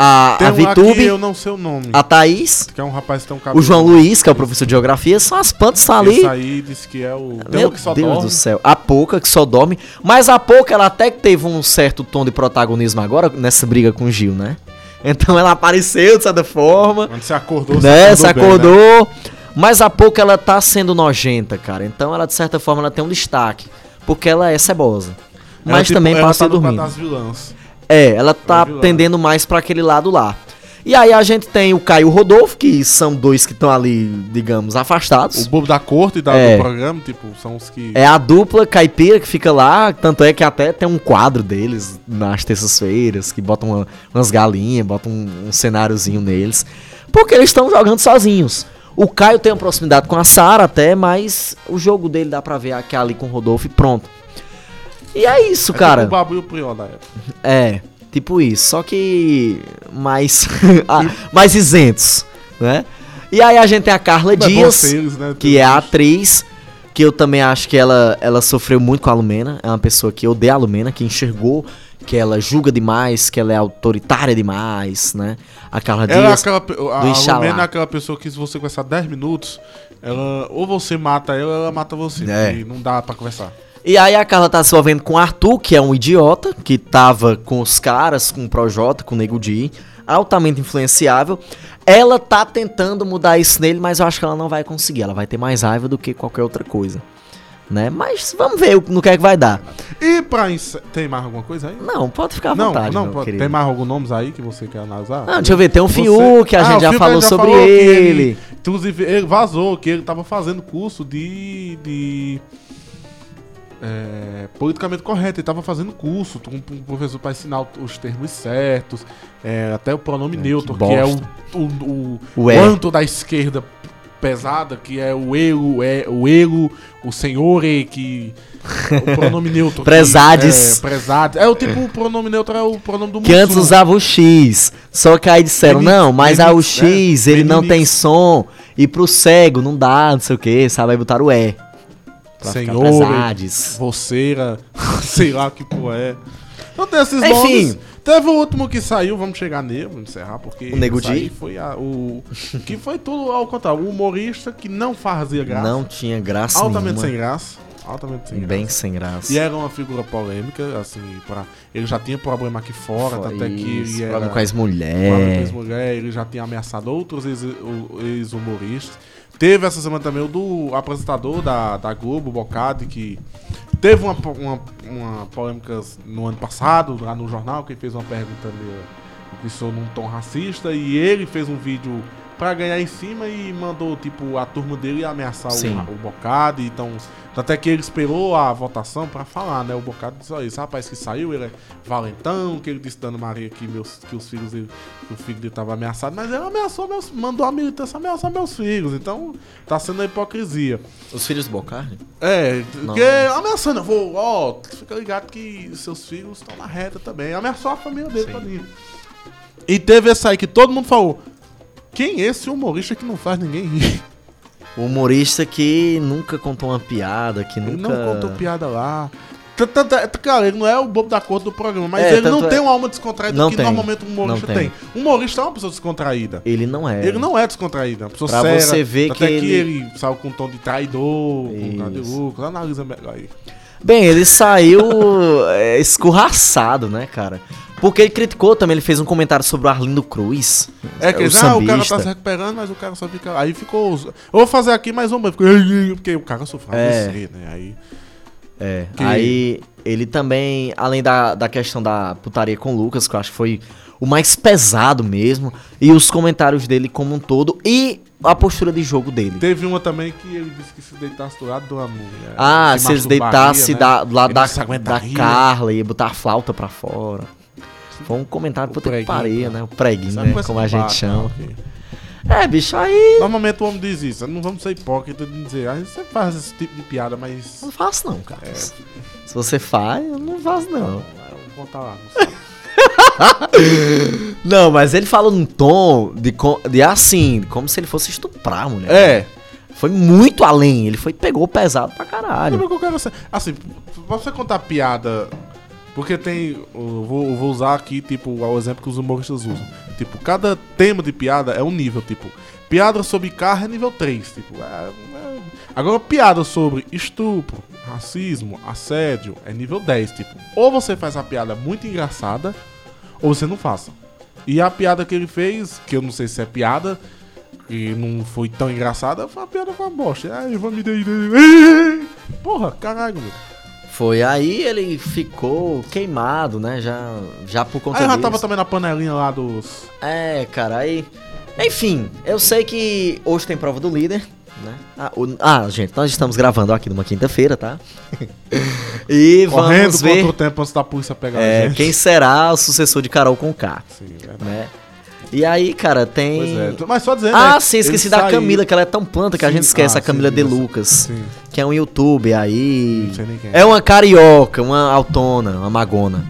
a, Tem a um Vitube, eu não sei o nome. a Thaís, Que é um rapaz que tem um cabelo. o João Luiz, que é o professor de geografia, são as plantas que estão ali. Esse aí disse que é o. Meu Deus dorme. do céu. A Pouca, que só dorme. Mas a Pouca, ela até que teve um certo tom de protagonismo agora nessa briga com o Gil, né? Então ela apareceu de certa forma, Quando você acordou, né? Se bem, né? acordou. Mas a Pouca, ela tá sendo nojenta, cara. Então ela, de certa forma, ela tem um destaque. Porque ela é cebosa. Ela, Mas tipo, também ela passa tá dormindo. quadro das vilãs. É, ela tá tendendo mais pra aquele lado lá. E aí a gente tem o Caio e o Rodolfo, que são dois que estão ali, digamos, afastados. O bobo da corte e da, É. do programa, tipo, são os que. É a dupla caipira que fica lá, tanto é que até tem um quadro deles nas terças-feiras, que botam uma- umas galinhas, botam um, um cenáriozinho neles. Porque eles estão jogando sozinhos. O Caio tem uma proximidade com a Sara até, mas o jogo dele dá pra ver aqui ali com o Rodolfo e pronto. E é isso, É cara. Tipo o Babu e o Prior da época. É, tipo isso. Só que mais, <laughs> ah, mais isentos, né? E aí a gente tem a Carla É bom Dias, né? que é a atriz, que eu também acho que ela, ela sofreu muito com a Lumena. É uma pessoa que odeia a Lumena, que enxergou que ela julga demais, que ela é autoritária demais, né? A Carla Ela é Dias. aquela. pe- A, a Inxalá. Lumena é aquela pessoa que se você conversar 10 minutos, ela. Ou você mata ela, ou ela mata você. É. Não dá pra conversar. E aí a Carla tá se envolvendo com o Arthur, que é um idiota, que tava com os caras, com o Projota, com o Nego Di, altamente influenciável. Ela tá tentando mudar isso nele, mas eu acho que ela não vai conseguir. Ela vai ter mais raiva do que qualquer outra coisa. Né? Mas vamos ver no que é que vai dar. E pra encer... Tem mais alguma coisa aí? Não, pode ficar à Não, vontade, não, pode- tem mais alguns nomes aí que você quer analisar? Não, deixa eu ver, tem um Você- Fiuk, a Ah, gente o já Fiuk falou já sobre falou que ele. Inclusive, ele vazou que ele tava fazendo curso de. de é, politicamente correto, ele tava fazendo curso com um professor para ensinar os termos certos, é, até o pronome É, neutro, que que, é o, o, o, O o é. anto da esquerda pesada, que é o eu, é, o eu, o senhor, que. O pronome neutro. <laughs> Prezades. É, prezades. É o tipo, o pronome neutro é o pronome do Que antes usava o X. Só que aí disseram, não, mas ah, o X, é, ele não tem som. E pro cego não dá, não sei o que, sabe? Aí botaram o E. Pra Senhor. Voceira, <laughs> sei lá que porra é. Então tem esses Enfim. nomes. Teve o último que saiu, vamos chegar nele, vamos encerrar, porque O Nego Di? foi a- o que foi tudo ao contrário, o humorista que não fazia graça, Não tinha graça altamente sem nenhuma. graça, altamente sem Bem graça. sem graça. E era uma figura polêmica, assim, para ele já tinha problema aqui fora, Foi até que ele era problema com as Problema com mulheres. ex-mulher, ele já tinha ameaçado outros ex- ex-humoristas. Teve essa semana também o do apresentador da, da Globo, o Bocadi, que teve uma, uma, uma polêmica no ano passado, lá no jornal, que ele fez uma pergunta meio que sou num tom racista, e ele fez um vídeo pra ganhar em cima e mandou, tipo, a turma dele ameaçar Sim. o, o Bocadi, então... Até que ele esperou a votação pra falar, né? O Bocado disse, ó, esse rapaz que saiu, ele é valentão, que ele disse dando Maria que, meus, que os filhos dele, que o filho dele tava ameaçado, mas ele ameaçou meus, mandou a militância ameaçar meus filhos, então tá sendo a hipocrisia. Os filhos do Bocarne? É, Não. porque ameaçando, eu vou, ó, fica ligado que seus filhos estão na reta também. Ameaçou a família dele todinha. E teve esse aí que todo mundo falou, quem é esse humorista que não faz ninguém rir? Humorista que nunca contou uma piada, que Ele nunca... não contou piada lá. Cara, ele não é o bobo da cor do programa, mas É, ele não tanto tem é- uma alma descontraída Não que tem, normalmente um humorista tem. tem. Um humorista é uma pessoa descontraída. Ele não é. Ele não é descontraído, é uma pessoa Pra séria. você ver até que que ele- ele saiu com um tom de traidor, com cara de Isso. lucro. Analisa melhor aí. Bem, ele saiu é, escorraçado, né, cara? Porque ele criticou também, ele fez um comentário sobre o Arlindo Cruz. É que o eles, ah, o cara tá se recuperando, mas o cara só fica. Aí ficou. Eu vou fazer aqui mais uma, ficou. <laughs> Porque o cara sofreu É. AVC, né? Aí. É, Que- aí ele também, além da, da questão da putaria com o Lucas, que eu acho que foi o mais pesado mesmo, e os comentários dele como um todo, e a postura de jogo dele. Teve uma também que ele disse que se deitasse do lado do amor. Ah, se eles masturbaria, deitassem né? da, do lado Ele da, se da. Carla, ia botar a flauta pra fora. Foi um comentário puta que pareia, pô. né? O preguinho, Sabe né? Como a gente chama. né? É, bicho, aí. Normalmente o homem diz isso. Não vamos ser hipócritas de dizer, ah, você faz esse tipo de piada, mas. Não faço não, cara. É. Se você faz, eu não faço não. Não, eu vou contar lá. Não sei. <laughs> Não, mas ele falou num tom de, de assim, como se ele fosse estuprar a mulher. É. Foi muito além. Ele foi pegou pesado pra caralho. que eu quero ser. Assim, pra você contar piada. Porque tem. Eu vou, eu vou usar aqui, tipo, o exemplo que os humoristas usam. Tipo, cada tema de piada é um nível. Tipo, piada sobre carro é nível 3. Tipo, é- é- Agora, piada sobre estupro, racismo, assédio é nível 10. Tipo, ou você faz a piada muito engraçada, ou você não faça. E a piada que ele fez, que eu não sei se é piada, que não foi tão engraçada, foi uma piada com uma bosta. Ai, vou me. Porra, caralho, meu. Foi aí ele ficou queimado, né? Já, já por conta Aí eu já tava também na panelinha lá dos. É, cara, aí. Enfim, eu sei que hoje tem prova do líder, né? Ah, o- ah, gente, nós estamos gravando aqui numa quinta-feira, tá? <laughs> e Correndo vamos ver contra o tempo antes da polícia pegar a é, gente. quem será o sucessor de Carol com K, Sim, é verdade. né? E aí, cara, tem. Pois é. Mas só dizendo. Ah, né, sim, esqueci da saiu- Camila, que ela é tão planta que a Sim, gente esquece ah, a Camila sim, De Lucas, Sim. que é um youtuber aí. Não sei nem quem É uma carioca, uma autona, uma magona.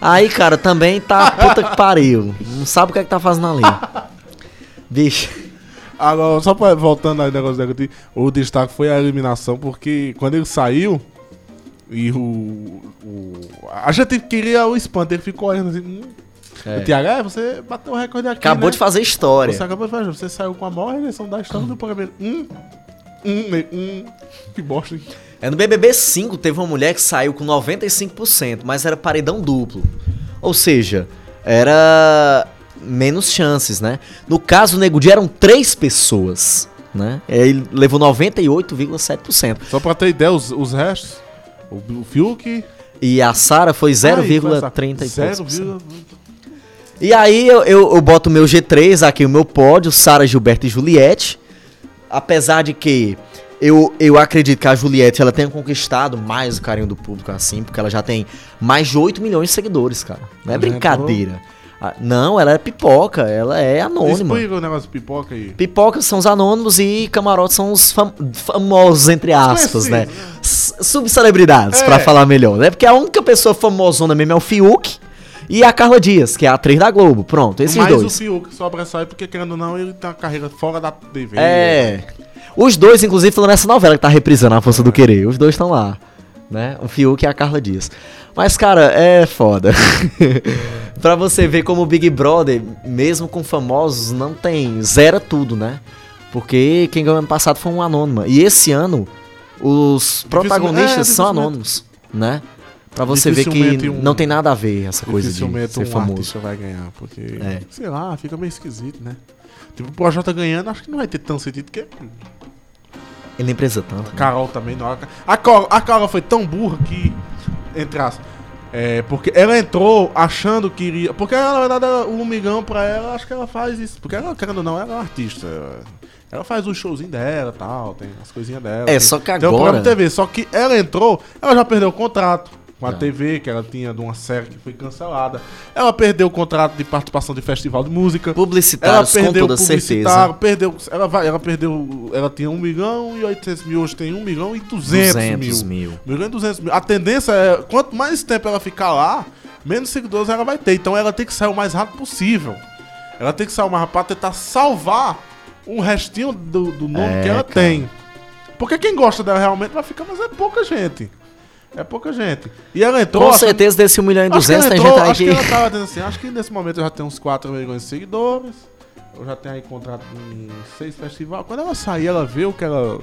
Aí, cara, também tá <laughs> puta que pariu. Não sabe o que é que tá fazendo ali. <laughs> Bicho. Agora, só pra, voltando aí no negócio dele, o destaque foi a eliminação, porque quando ele saiu, e o. o a gente queria o espanto, ele ficou olhando assim. É. O Thiago, é, você bateu o recorde aqui. Acabou né? de fazer história. Você acabou de fazer, você saiu com a maior eleição da história do programa. Hum, hum, hum, que bosta. hein? É no BBB 5 teve uma mulher que saiu com 95%, mas era paredão duplo. Ou seja, era menos chances, né? No caso, o Nego Di eram três pessoas, né? Ele levou 98,7%. Só pra ter ideia, os, os restos. O, o Fiuk. E a Sara foi Aí, foi essa- 0,30 e poucos por cento. 0, aí eu, eu, eu boto o meu G3 aqui, o meu pódio, Sara, Gilberto e Juliette. Apesar de que eu, eu acredito que a Juliette ela tenha conquistado mais o carinho do público assim, porque ela já tem mais de 8 milhões de seguidores, cara. Não é brincadeira. Ah, Não, ela é pipoca, ela é anônima. Explica o negócio de pipoca aí. Pipocas são os anônimos e camarotes são os fam- famosos, entre aspas, né? S- Subcelebridades, É. pra falar melhor, né? Porque a única pessoa famosona mesmo é o Fiuk e a Carla Dias, que é a atriz da Globo. Pronto, esses Mas dois. o Fiuk sobressai porque, querendo ou não, ele tem uma carreira fora da TV. É. Os dois, inclusive, estão nessa novela que tá reprisando a Força do Querer. Os dois estão lá. Né? O Fiuk e a Carla Dias. Mas, cara, é foda. <laughs> pra você ver como o Big Brother, mesmo com famosos, não tem. Zera tudo, né? Porque quem ganhou ano passado foi um anônimo. E esse ano, os protagonistas é, são anônimos, né? Pra você ver que um- não tem nada a ver essa coisa de ser um famoso. artista vai ganhar, porque, É. sei lá, fica meio esquisito, né? Tipo, o Projota ganhando, acho que não vai ter tão sentido, porque Ele nem precisa tanto. né? Carol também não. A Carol, a Carol foi tão burra que. Entre as. É, porque ela entrou achando que iria. Porque ela, na verdade, ela- o Lumigão pra ela, acho que ela faz isso. Porque ela, querendo ou não, ela é uma artista. Ela, faz o showzinho dela tal, tem as coisinhas dela. É, tem- só que Tem um programa agora- de TV. Só que ela entrou, ela já perdeu o contrato. Com a. TV, que ela tinha de uma série que foi cancelada. Ela perdeu o contrato de participação de festival de música. Ela Publicitários, com perdeu toda certeza. perdeu. Ela, vai, ela perdeu. Ela tinha 1 milhão e 800 mil, hoje tem 1 milhão e 200, 200 mil. mil. 1 milhão e 200 mil. A tendência é, quanto mais tempo ela ficar lá, menos seguidores ela vai ter. Então ela tem que sair o mais rápido possível. Ela tem que sair o mais rápido pra tentar salvar um restinho do, do nome É, que ela cara. tem. Porque quem gosta dela realmente vai ficar, mas é pouca gente. É pouca gente. E ela entrou. Com certeza desse 1 milhão e Acho que 200 ela tem gente aí acho que... que ela tava dizendo assim, acho que nesse momento eu já tenho uns 4 milhões de seguidores. Eu já tenho aí contrato em seis festivais. Quando ela sair, ela vê o que ela.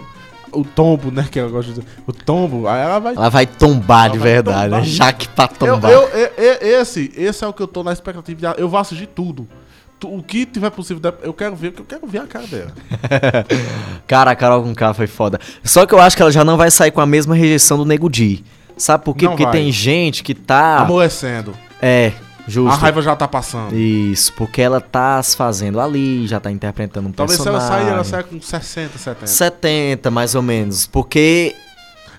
O tombo, né? Que ela gosta de dizer. O tombo, aí ela vai. Ela vai tombar de Ela vai verdade, tombar. né? Já que pra Eu, tombar. eu, e- e- esse, esse é o que eu tô na expectativa. De, eu vou assistir tudo. Tu- O que tiver possível, de- eu quero ver, porque eu quero ver a cara dela. <laughs> Cara, a Carol com K foi foda. Só que eu acho que ela já não vai sair com a mesma rejeição do Nego Di. Sabe por quê? Não Porque vai. tem gente que tá... Amolecendo. É, A justo. raiva já tá passando. Isso, porque ela tá se fazendo ali, já tá interpretando um Talvez se ela personagem. sair, ela saia com 60, 70. 70, mais ou menos. Porque...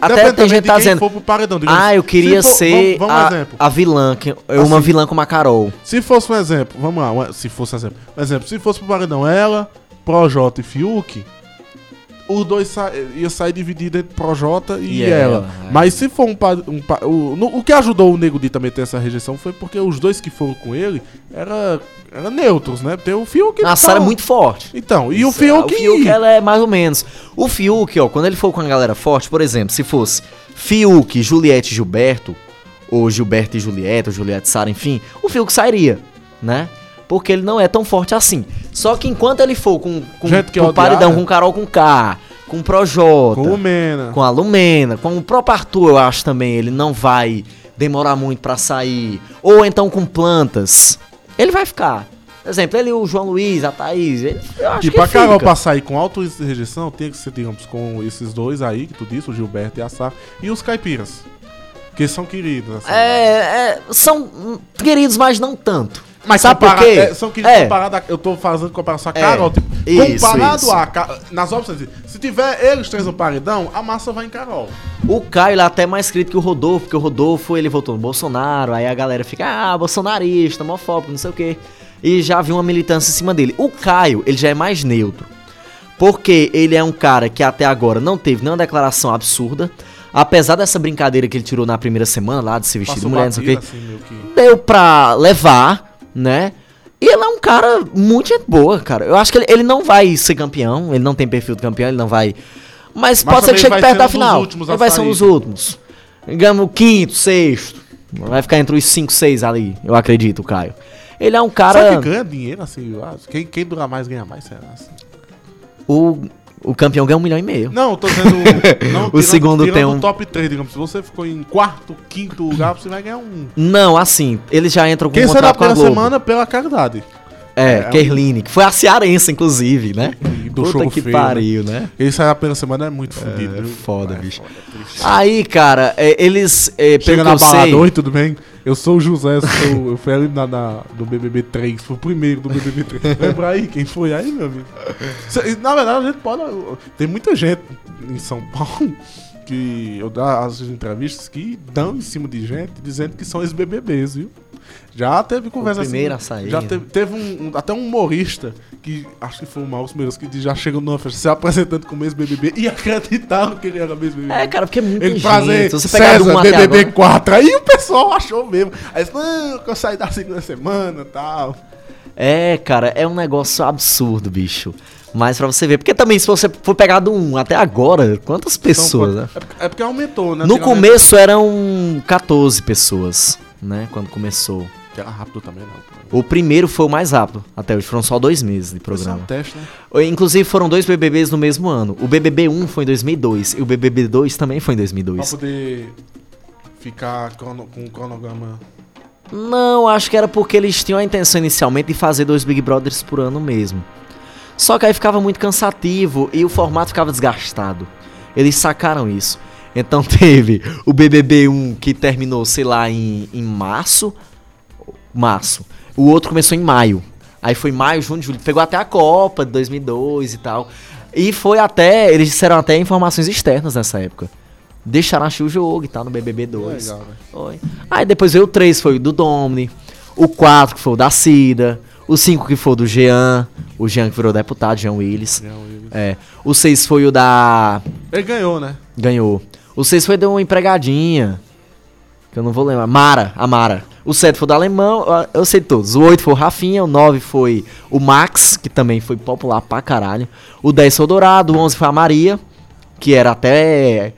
Até tem gente tá dizendo... for pro paredão, digamos, Ah, eu queria se for- ser Vamos, vamos um a, exemplo. a vilã, que, uma Assim. vilã como a Carol. Se fosse um exemplo, vamos lá, se fosse um exemplo. Um exemplo, se fosse pro paredão ela, Projota e Fiuk, os dois sa ia sair dividido entre Projota e, E ela. ela, é. Mas se for um, um o, no- o que ajudou o Nego Di também ter essa rejeição foi porque os dois que foram com ele era, era neutros, né? Tem o Fiuk A Sara é muito forte. Então, e o Isso, Fiuk... O Fiuk, ela é mais ou menos. O Fiuk, ó, quando ele for com a galera forte, por exemplo, se fosse Fiuk, Juliette e Gilberto, ou Gilberto e Juliette, ou Juliette e Sara, enfim, o Fiuk sairia, né? Porque ele não é tão forte assim. Só que enquanto ele for com, com, Gente com odiar, paredão, né? com Carol com K, com Projota, Com o Mena. com a Lumena, com o próprio Arthur, eu acho também, ele não vai demorar muito pra sair. Ou então com plantas. Ele vai ficar. Por exemplo, ele, o João Luiz, a Thaís, ele, eu acho E que pra Carol fica. passar aí com alto índice de rejeição, tem que ser, digamos, com esses dois aí, que tu disse, o Gilberto e a Sara, e os caipiras. Que são queridos, assim. É, é, são queridos, mas não tanto. Mas sabe por quê? é, são queridos É. comparado a, Eu tô fazendo comparação a É, Carol. Tipo, isso, comparado isso. a. Nas opções, se tiver eles três no paredão, a massa vai em Carol. O Caio ele é até mais crítico que o Rodolfo, porque o Rodolfo ele votou no Bolsonaro, aí a galera fica, ah, bolsonarista, homofóbico, não sei o quê. E já viu uma militância em cima dele. O Caio, ele já é mais neutro. Porque ele é um cara que até agora não teve nenhuma declaração absurda. Apesar dessa brincadeira que ele tirou na primeira semana lá de se vestir de mulher, não sei o quê. assim, que. deu pra levar, né? E ele é um cara muito gente boa, cara. Eu acho que ele, ele não vai ser campeão, ele não tem perfil de campeão, ele não vai. Mas, Mas pode ser que chegue perto da final. Ele vai ser um sair. dos últimos. Digamos, o quinto, sexto. Vai ficar entre os 5, 6 ali, eu acredito, Caio. Ele é um Será cara. que ganha dinheiro assim? Quem, quem durar mais ganha mais, será? Assim? O O campeão ganha um milhão e meio. Não, eu tô dizendo. <laughs> Não, O segundo tirando tem um- top 3, digamos. Se você ficou em quarto, quinto lugar, você vai ganhar um. Não, assim, eles já entram com Quem um contrato com a Globo. semana pela caridade. É, É, Kerline, que foi a cearense, inclusive, né? E do Puta jogo que feio, pariu, né? Ele sai da primeira semana é muito fodido. É foda, É bicho. foda. Aí, cara, é, eles, é, Chega na balada, sei... oi, tudo bem? Eu sou o José, eu, sou, eu fui eliminado na- do BBB 3, fui o primeiro do BBB 3. <laughs> Lembra aí quem foi aí, meu amigo? Na verdade, a gente pode. Tem muita gente em São Paulo que eu dou as entrevistas que dão em cima de gente dizendo que são ex-BBBs, viu? Já teve conversa primeiro assim. a sair, Já né? teve, teve um, um- até um humorista que acho que foi o Marcos Meiros que já chegou numa festa se apresentando como ex-BBB e acreditaram que ele era ex-BBB. É, cara, porque é muita Ele fazer Se você pegar César, um BBB agora- 4. Aí o pessoal achou mesmo. Aí disse, não, que eu saí da segunda semana e tal. É, cara, é um negócio absurdo, bicho. Mas pra você ver, porque também se você for pegar do 1 até agora, quantas pessoas, Então, né? é, porque- é porque aumentou, né? No começo eram 14 pessoas, né? Quando começou. Era rápido também, não. O primeiro foi o mais rápido, até hoje. Foram só dois meses de Isso é um programa. teste, né? Inclusive foram dois BBBs no mesmo ano. O BBB 1 foi em 2002 e o BBB 2 também foi em Pra 2002. poder ficar com o cronograma. Não, acho que era porque eles tinham a intenção inicialmente de fazer dois Big Brothers por ano mesmo. Só que aí ficava muito cansativo e o formato ficava desgastado. Eles sacaram isso. Então <laughs> teve o BBB 1 que terminou, sei lá, em, em março. Março. O outro começou em maio. Aí foi maio, junho, julho. Pegou até a Copa de 2002 e tal. E foi até. Eles disseram até informações externas nessa época. Deixaram assistir o jogo e tal no BBB 2. Legal, velho. Foi. Aí depois veio o 3, foi o do Domini. O 4, que foi o da Cida. O 5, que foi o do Jean. O Jean que virou deputado, Jean Willis. Jean Willis. É. O 6 foi o da. Ele ganhou, né? Ganhou. O 6 foi de uma empregadinha. Que eu não vou lembrar. Mara, a Mara. O 7 foi do alemão, eu- sei todos. O 8 foi o Rafinha, o 9 foi o Max, que também foi popular pra caralho. O 10 foi o Dourado, o 11 foi a Maria, que era até.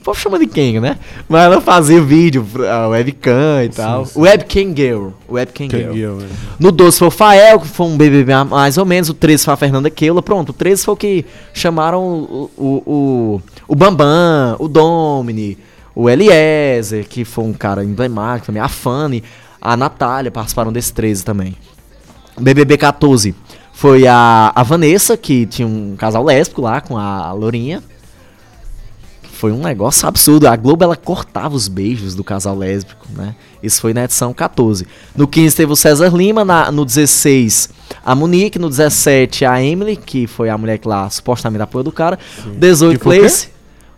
O povo chama de quem, né? Mas ela fazia vídeo, a webcam e tal. sim. Webcam Girl. Webcam Girl. ganhou, né? No 12 foi o Fael, que foi um BBB mais ou menos. O 13 foi a Fernanda Keula. Pronto, o 13 foi o que chamaram o, o, o, o Bambam, o Domini, o Eliezer, que foi um cara emblemático também. A Fanny, a Natália participaram desse 13 também. BBB 14 foi a, a Vanessa, que tinha um casal lésbico lá com a Lourinha. Foi um negócio absurdo. A Globo ela cortava os beijos do casal lésbico, né? Isso foi na edição 14. No 15 teve o César Lima, na- no 16 a Monique, no 17 a Emily, que foi a mulher que lá supostamente apoiou do cara. 18 Que foi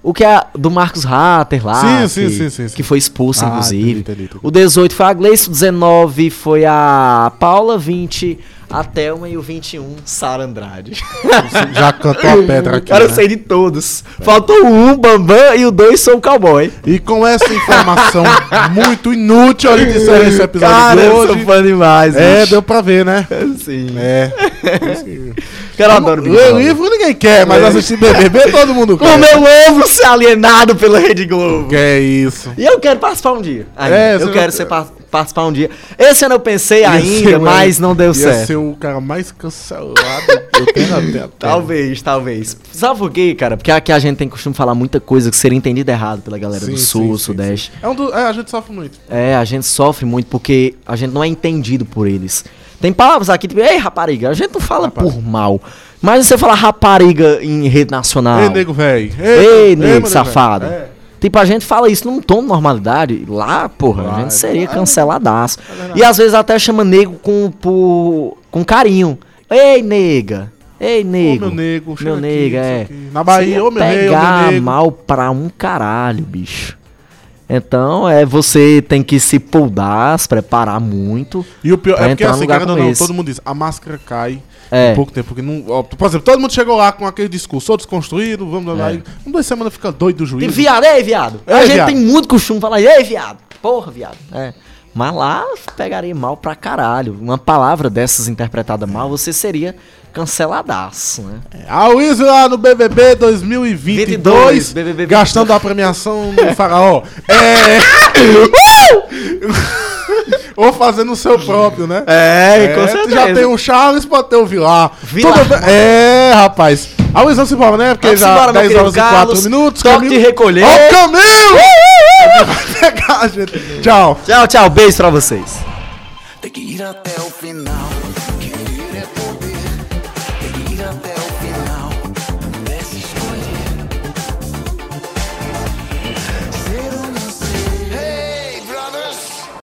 o que é do Marcos Ratter lá, Sim, que, sim, sim, sim, sim. que foi expulso, Ah, inclusive. entendi, entendi, entendi. O 18 foi a Gleice, o 19 foi a Paula, 20 a Thelma e o 21 Sara Andrade. <laughs> Já cantou a pedra aqui. Cara, eu né? sei de todos. Faltou o um, Bambam, e o dois sou o cowboy. E com essa informação <laughs> muito inútil, a gente encerra esse episódio Cara, de eu hoje. sou fã demais. É, bicho. deu pra ver, né? Sim. É. <laughs> Cara, eu adoro Big Ler livro ninguém quer, mas É. assistir BBB todo mundo quer. Como eu amo ser alienado pela Rede Globo. Que é isso. E eu quero participar um dia. ainda. É, eu quero ser participar um dia. Esse ano eu pensei Ia ainda, ser, mas não deu ia certo. ser o cara mais cancelado. Talvez, talvez. Sabe por quê, cara? Porque aqui a gente tem costume falar muita coisa que seria entendida errado pela galera Sim, do Sul, sim, Sudeste. sim. É um do, é, a gente sofre muito. É, a gente sofre muito porque a gente não é entendido por eles. Tem palavras aqui, tipo, ei, rapariga, a gente não fala por mal. Mas você fala rapariga em rede nacional. Ei, nego velho. Ei, nego mano, safado. É. Tipo, a gente fala isso num tom de normalidade. Lá, porra, a gente seria canceladaço. É verdade. e às vezes até chama nego com, por, com carinho. Ei, nega. Ei, Ô, nego. meu nego, Meu aqui, nego, é. aqui. Na Bahia, ô, meu ia rei, ô, meu pegar mal pra um caralho, bicho. Então, é, você tem que se poldar, se preparar muito. E o pior é porque assim, como não, esse. todo mundo diz, a máscara cai É. em pouco tempo. Porque não, ó, por exemplo, todo mundo chegou lá com aquele discurso, sou desconstruído, vamos lá. É. Um, duas semanas fica doido do juiz. Tem viado, ei, viado. Ei, a gente viado. tem muito costume falar, ei, viado. Porra, viado. É. Mas lá pegaria mal pra caralho. Uma palavra dessas interpretada mal, você seria canceladaço, né? A Wiz lá no BBB 2022, 22, BBB gastando a premiação do faraó. É... <laughs> <laughs> Ou fazendo o seu próprio, né? É, É, tu já tem o Charles, pode ter o Vilar. Vilar. Tudo É, rapaz. A Luiz, vamos embora, né? Porque Vamos já embora, meu 10 querido horas e Carlos. 4 minutos. Toque Camilo- de recolher. Ó o Camilo! Vai pegar a gente. Tchau. Tchau, tchau. Beijo pra vocês. Tem que ir até o final.